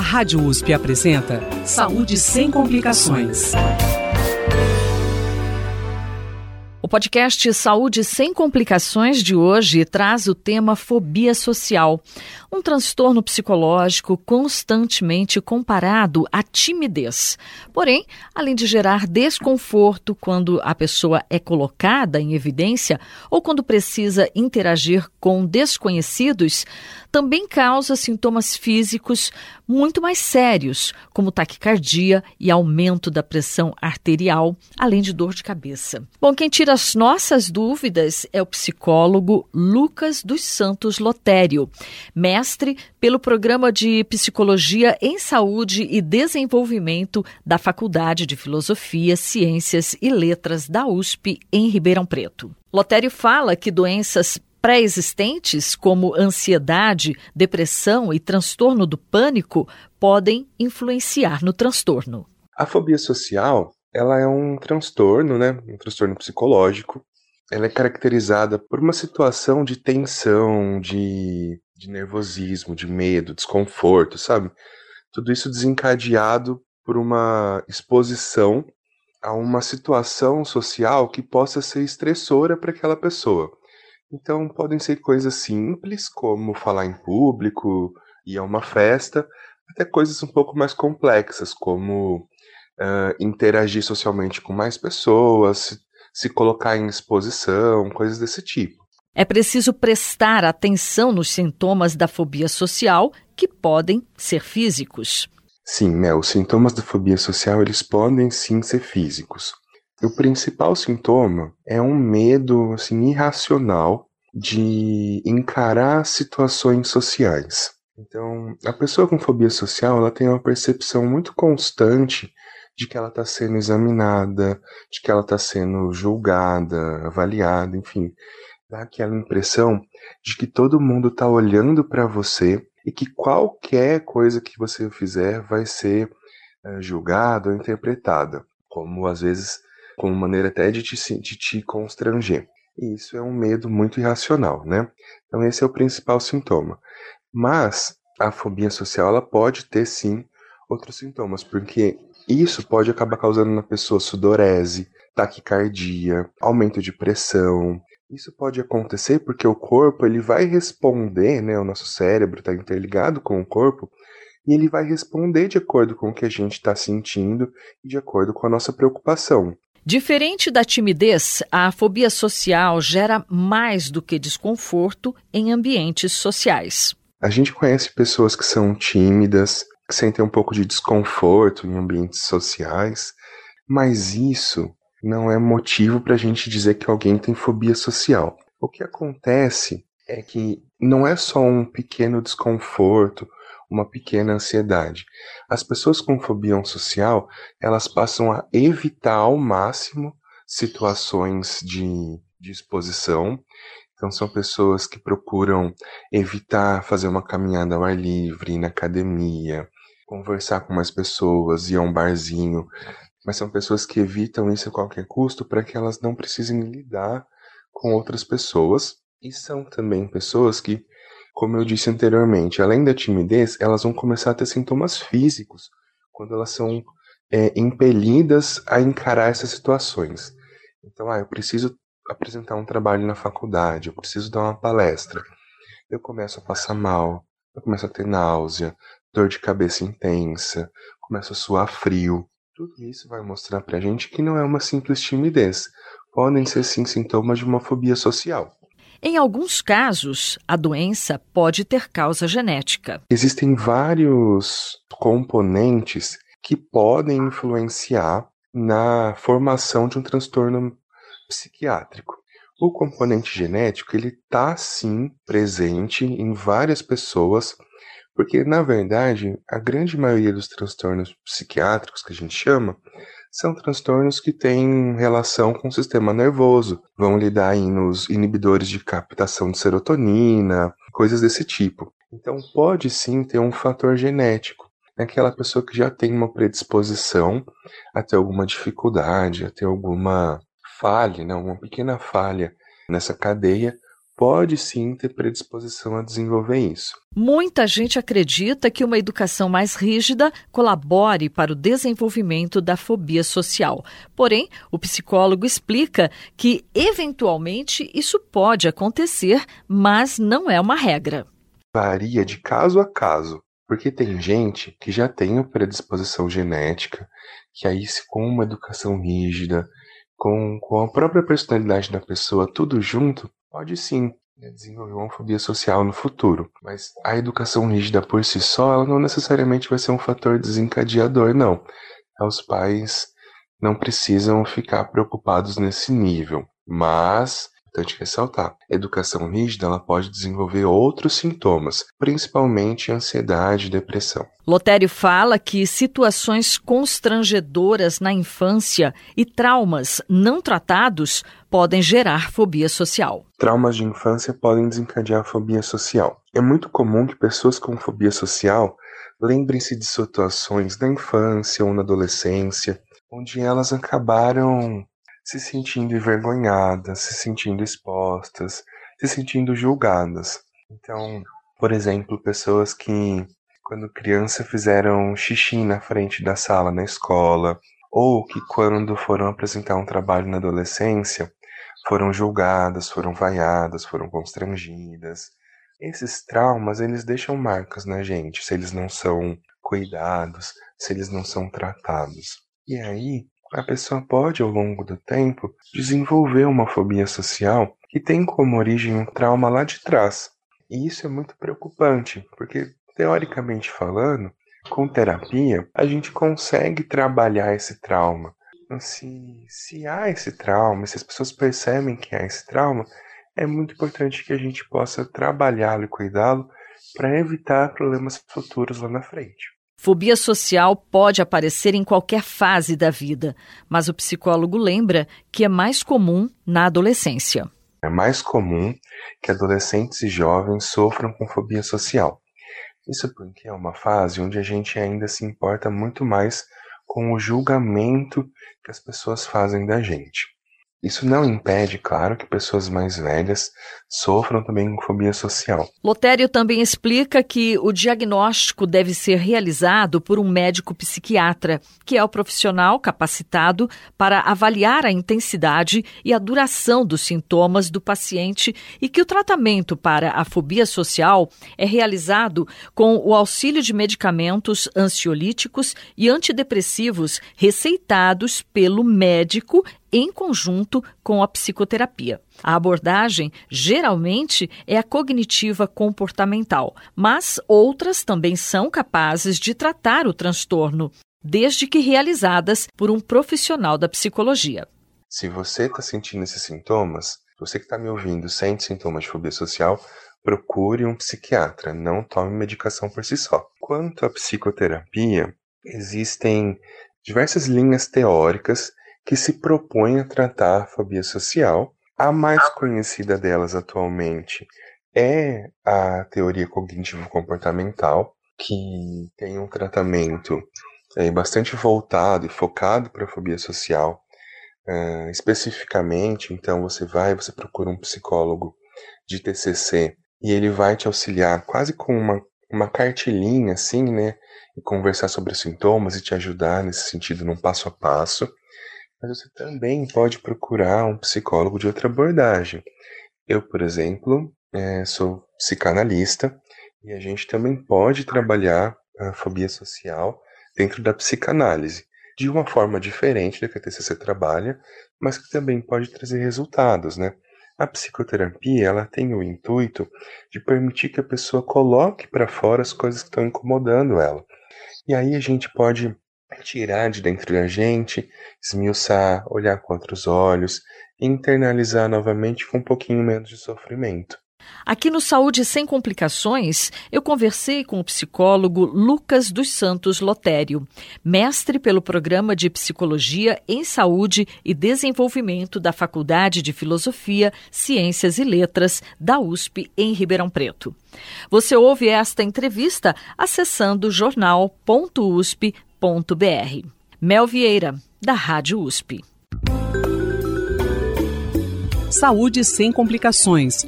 Rádio USP apresenta Saúde sem complicações. O podcast Saúde sem Complicações de hoje traz o tema fobia social, um transtorno psicológico constantemente comparado à timidez. Porém, além de gerar desconforto quando a pessoa é colocada em evidência ou quando precisa interagir com desconhecidos, também causa sintomas físicos muito mais sérios, como taquicardia e aumento da pressão arterial, além de dor de cabeça. Bom, quem tira as nossas dúvidas é o psicólogo Lucas dos Santos Lotério, mestre pelo programa de Psicologia em Saúde e Desenvolvimento da Faculdade de Filosofia, Ciências e Letras da USP em Ribeirão Preto. Lotério fala que doenças pré-existentes, como ansiedade, depressão e transtorno do pânico, podem influenciar no transtorno. A fobia social, ela é um transtorno, né? Um transtorno psicológico. Ela é caracterizada por uma situação de tensão, de, de nervosismo, de medo, desconforto, sabe? Tudo isso desencadeado por uma exposição a uma situação social que possa ser estressora para aquela pessoa. Então podem ser coisas simples, como falar em público, ir a uma festa, até coisas um pouco mais complexas, como uh, interagir socialmente com mais pessoas, se, se colocar em exposição, coisas desse tipo. É preciso prestar atenção nos sintomas da fobia social, que podem ser físicos. Sim, Mel, os sintomas da fobia social eles podem sim ser físicos. O principal sintoma é um medo assim, irracional de encarar situações sociais. Então, a pessoa com fobia social ela tem uma percepção muito constante de que ela está sendo examinada, de que ela está sendo julgada, avaliada, enfim, dá aquela impressão de que todo mundo está olhando para você e que qualquer coisa que você fizer vai ser uh, julgada ou interpretada, como às vezes como maneira até de te, de te constranger. E isso é um medo muito irracional, né? Então esse é o principal sintoma. Mas a fobia social ela pode ter sim outros sintomas, porque isso pode acabar causando na pessoa sudorese, taquicardia, aumento de pressão. Isso pode acontecer porque o corpo ele vai responder, né? O nosso cérebro está interligado com o corpo e ele vai responder de acordo com o que a gente está sentindo e de acordo com a nossa preocupação. Diferente da timidez, a fobia social gera mais do que desconforto em ambientes sociais. A gente conhece pessoas que são tímidas, que sentem um pouco de desconforto em ambientes sociais, mas isso não é motivo para a gente dizer que alguém tem fobia social. O que acontece é que não é só um pequeno desconforto uma pequena ansiedade. As pessoas com fobia social, elas passam a evitar ao máximo situações de, de exposição. Então são pessoas que procuram evitar fazer uma caminhada ao ar livre, na academia, conversar com mais pessoas, ir a um barzinho. Mas são pessoas que evitam isso a qualquer custo para que elas não precisem lidar com outras pessoas. E são também pessoas que como eu disse anteriormente, além da timidez, elas vão começar a ter sintomas físicos quando elas são é, impelidas a encarar essas situações. Então, ah, eu preciso apresentar um trabalho na faculdade, eu preciso dar uma palestra. Eu começo a passar mal, eu começo a ter náusea, dor de cabeça intensa, começo a suar frio. Tudo isso vai mostrar pra gente que não é uma simples timidez. Podem ser sim sintomas de uma fobia social. Em alguns casos, a doença pode ter causa genética. Existem vários componentes que podem influenciar na formação de um transtorno psiquiátrico. O componente genético ele está sim presente em várias pessoas, porque na verdade a grande maioria dos transtornos psiquiátricos que a gente chama são transtornos que têm relação com o sistema nervoso. Vão lidar aí nos inibidores de captação de serotonina, coisas desse tipo. Então pode sim ter um fator genético. Aquela pessoa que já tem uma predisposição a ter alguma dificuldade, a ter alguma falha, né, uma pequena falha nessa cadeia, pode sim ter predisposição a desenvolver isso. Muita gente acredita que uma educação mais rígida colabore para o desenvolvimento da fobia social. Porém, o psicólogo explica que, eventualmente, isso pode acontecer, mas não é uma regra. Varia de caso a caso, porque tem gente que já tem predisposição genética, que aí, com uma educação rígida, com, com a própria personalidade da pessoa, tudo junto, pode sim né, desenvolver uma fobia social no futuro. Mas a educação rígida por si só, ela não necessariamente vai ser um fator desencadeador, não. Os pais não precisam ficar preocupados nesse nível. Mas importante ressaltar. Educação rígida ela pode desenvolver outros sintomas, principalmente ansiedade e depressão. Lotério fala que situações constrangedoras na infância e traumas não tratados podem gerar fobia social. Traumas de infância podem desencadear fobia social. É muito comum que pessoas com fobia social lembrem-se de situações na infância ou na adolescência onde elas acabaram se sentindo envergonhadas, se sentindo expostas, se sentindo julgadas. Então, por exemplo, pessoas que, quando criança, fizeram xixi na frente da sala na escola, ou que, quando foram apresentar um trabalho na adolescência, foram julgadas, foram vaiadas, foram constrangidas. Esses traumas, eles deixam marcas na gente, se eles não são cuidados, se eles não são tratados. E aí, a pessoa pode, ao longo do tempo, desenvolver uma fobia social que tem como origem um trauma lá de trás. E isso é muito preocupante, porque, teoricamente falando, com terapia, a gente consegue trabalhar esse trauma. Se, se há esse trauma, se as pessoas percebem que há esse trauma, é muito importante que a gente possa trabalhá-lo e cuidá-lo para evitar problemas futuros lá na frente. Fobia social pode aparecer em qualquer fase da vida, mas o psicólogo lembra que é mais comum na adolescência. É mais comum que adolescentes e jovens sofram com fobia social. Isso porque é uma fase onde a gente ainda se importa muito mais com o julgamento que as pessoas fazem da gente. Isso não impede, claro, que pessoas mais velhas sofram também com fobia social. Lotério também explica que o diagnóstico deve ser realizado por um médico psiquiatra, que é o profissional capacitado para avaliar a intensidade e a duração dos sintomas do paciente e que o tratamento para a fobia social é realizado com o auxílio de medicamentos ansiolíticos e antidepressivos receitados pelo médico em conjunto com a psicoterapia. A abordagem geralmente é a cognitiva comportamental, mas outras também são capazes de tratar o transtorno, desde que realizadas por um profissional da psicologia. Se você está sentindo esses sintomas, você que está me ouvindo sente sintomas de fobia social, procure um psiquiatra, não tome medicação por si só. Quanto à psicoterapia, existem diversas linhas teóricas que se propõe a tratar a fobia social. A mais conhecida delas atualmente é a teoria cognitivo-comportamental, que tem um tratamento é, bastante voltado e focado para a fobia social. Uh, especificamente, então você vai, você procura um psicólogo de TCC e ele vai te auxiliar quase com uma, uma cartilinha, assim, né? E conversar sobre os sintomas e te ajudar nesse sentido, num passo a passo mas você também pode procurar um psicólogo de outra abordagem. Eu, por exemplo, é, sou psicanalista e a gente também pode trabalhar a fobia social dentro da psicanálise, de uma forma diferente da que a TCC trabalha, mas que também pode trazer resultados, né? A psicoterapia, ela tem o intuito de permitir que a pessoa coloque para fora as coisas que estão incomodando ela. E aí a gente pode tirar de dentro da gente, esmiuçar, olhar com outros olhos internalizar novamente com um pouquinho menos de sofrimento. Aqui no Saúde Sem Complicações, eu conversei com o psicólogo Lucas dos Santos Lotério, mestre pelo programa de Psicologia em Saúde e Desenvolvimento da Faculdade de Filosofia, Ciências e Letras da USP em Ribeirão Preto. Você ouve esta entrevista acessando jornal.usp.br www.usp.br. Mel Vieira, da Rádio USP. Saúde sem complicações